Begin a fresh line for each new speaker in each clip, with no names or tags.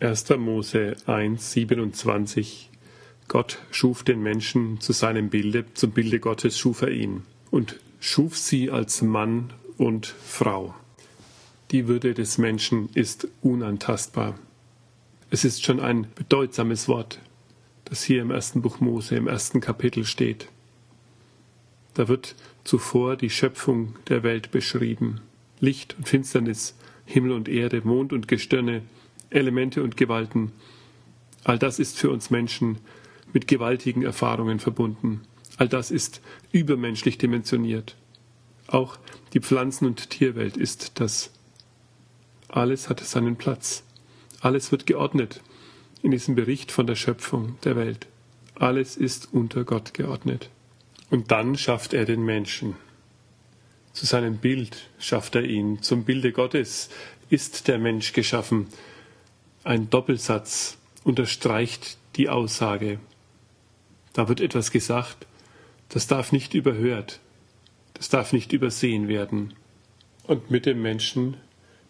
1. Mose 1, 27 Gott schuf den Menschen zu seinem Bilde, zum Bilde Gottes schuf er ihn und schuf sie als Mann und Frau. Die Würde des Menschen ist unantastbar. Es ist schon ein bedeutsames Wort, das hier im ersten Buch Mose, im ersten Kapitel steht. Da wird zuvor die Schöpfung der Welt beschrieben. Licht und Finsternis, Himmel und Erde, Mond und Gestirne, Elemente und Gewalten. All das ist für uns Menschen mit gewaltigen Erfahrungen verbunden. All das ist übermenschlich dimensioniert. Auch die Pflanzen- und Tierwelt ist das. Alles hat seinen Platz. Alles wird geordnet in diesem Bericht von der Schöpfung der Welt. Alles ist unter Gott geordnet. Und dann schafft er den Menschen. Zu seinem Bild schafft er ihn. Zum Bilde Gottes ist der Mensch geschaffen. Ein Doppelsatz unterstreicht die Aussage. Da wird etwas gesagt, das darf nicht überhört, das darf nicht übersehen werden. Und mit dem Menschen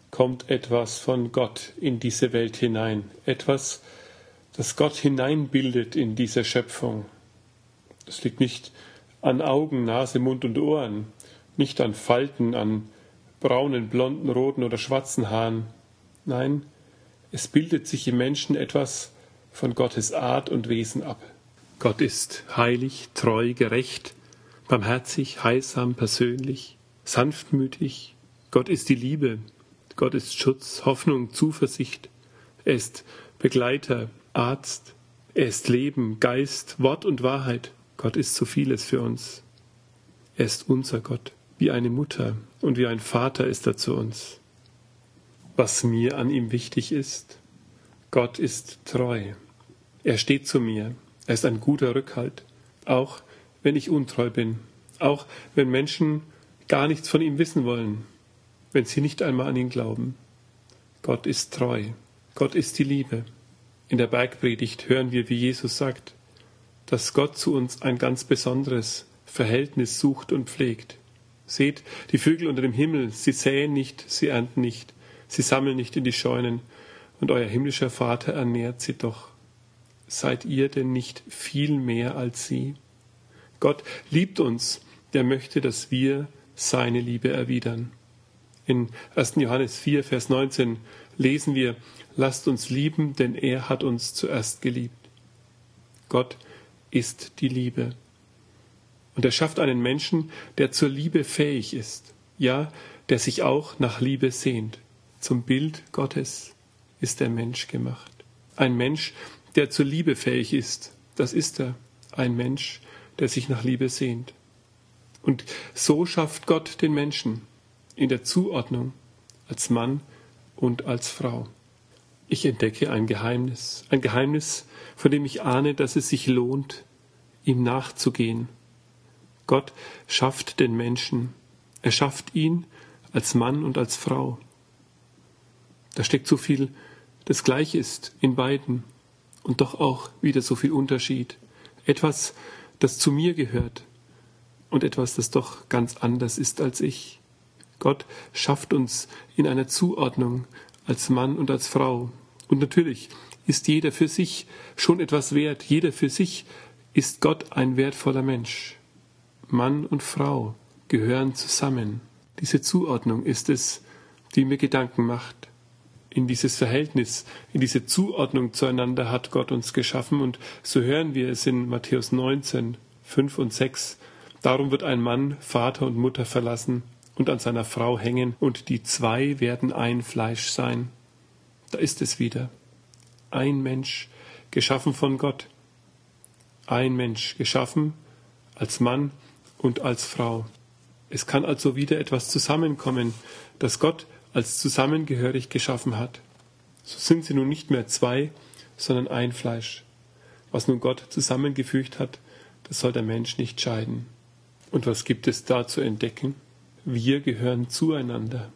kommt etwas von Gott in diese Welt hinein, etwas, das Gott hineinbildet in diese Schöpfung. Das liegt nicht an Augen, Nase, Mund und Ohren, nicht an Falten, an braunen, blonden, roten oder schwarzen Haaren. Nein, es bildet sich im Menschen etwas von Gottes Art und Wesen ab. Gott ist heilig, treu, gerecht, barmherzig, heilsam, persönlich, sanftmütig. Gott ist die Liebe. Gott ist Schutz, Hoffnung, Zuversicht. Er ist Begleiter, Arzt. Er ist Leben, Geist, Wort und Wahrheit. Gott ist so vieles für uns. Er ist unser Gott. Wie eine Mutter und wie ein Vater ist er zu uns was mir an ihm wichtig ist. Gott ist treu. Er steht zu mir. Er ist ein guter Rückhalt, auch wenn ich untreu bin, auch wenn Menschen gar nichts von ihm wissen wollen, wenn sie nicht einmal an ihn glauben. Gott ist treu. Gott ist die Liebe. In der Bergpredigt hören wir, wie Jesus sagt, dass Gott zu uns ein ganz besonderes Verhältnis sucht und pflegt. Seht die Vögel unter dem Himmel, sie säen nicht, sie ernten nicht, Sie sammeln nicht in die Scheunen, und euer himmlischer Vater ernährt sie doch. Seid ihr denn nicht viel mehr als sie? Gott liebt uns, der möchte, dass wir seine Liebe erwidern. In 1. Johannes 4, Vers 19 lesen wir, lasst uns lieben, denn er hat uns zuerst geliebt. Gott ist die Liebe. Und er schafft einen Menschen, der zur Liebe fähig ist, ja, der sich auch nach Liebe sehnt. Zum Bild Gottes ist der Mensch gemacht. Ein Mensch, der zur Liebe fähig ist, das ist er. Ein Mensch, der sich nach Liebe sehnt. Und so schafft Gott den Menschen in der Zuordnung als Mann und als Frau. Ich entdecke ein Geheimnis, ein Geheimnis, von dem ich ahne, dass es sich lohnt, ihm nachzugehen. Gott schafft den Menschen, er schafft ihn als Mann und als Frau. Da steckt so viel, das gleich ist in beiden und doch auch wieder so viel Unterschied. Etwas, das zu mir gehört und etwas, das doch ganz anders ist als ich. Gott schafft uns in einer Zuordnung als Mann und als Frau. Und natürlich ist jeder für sich schon etwas wert. Jeder für sich ist Gott ein wertvoller Mensch. Mann und Frau gehören zusammen. Diese Zuordnung ist es, die mir Gedanken macht in dieses Verhältnis, in diese Zuordnung zueinander hat Gott uns geschaffen. Und so hören wir es in Matthäus 19, 5 und 6. Darum wird ein Mann Vater und Mutter verlassen und an seiner Frau hängen, und die zwei werden ein Fleisch sein. Da ist es wieder. Ein Mensch, geschaffen von Gott. Ein Mensch, geschaffen als Mann und als Frau. Es kann also wieder etwas zusammenkommen, das Gott als zusammengehörig geschaffen hat. So sind sie nun nicht mehr zwei, sondern ein Fleisch. Was nun Gott zusammengefügt hat, das soll der Mensch nicht scheiden. Und was gibt es da zu entdecken? Wir gehören zueinander.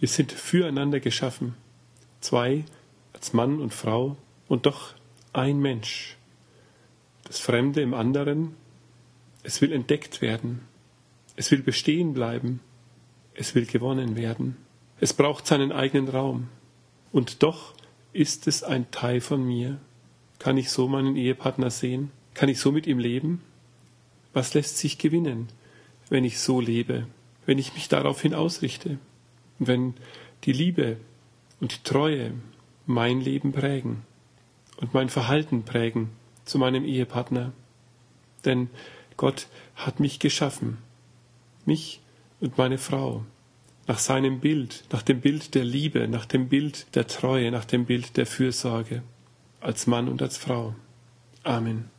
Wir sind füreinander geschaffen. Zwei als Mann und Frau und doch ein Mensch. Das Fremde im anderen, es will entdeckt werden. Es will bestehen bleiben. Es will gewonnen werden. Es braucht seinen eigenen Raum. Und doch Ist es ein Teil von mir? Kann ich so meinen Ehepartner sehen? Kann ich so mit ihm leben? Was lässt sich gewinnen, wenn ich so lebe, wenn ich mich daraufhin ausrichte, wenn die Liebe und die Treue mein Leben prägen und mein Verhalten prägen zu meinem Ehepartner? Denn Gott hat mich geschaffen, mich und meine Frau, nach seinem Bild, nach dem Bild der Liebe, nach dem Bild der Treue, nach dem Bild der Fürsorge, als Mann und als Frau. Amen.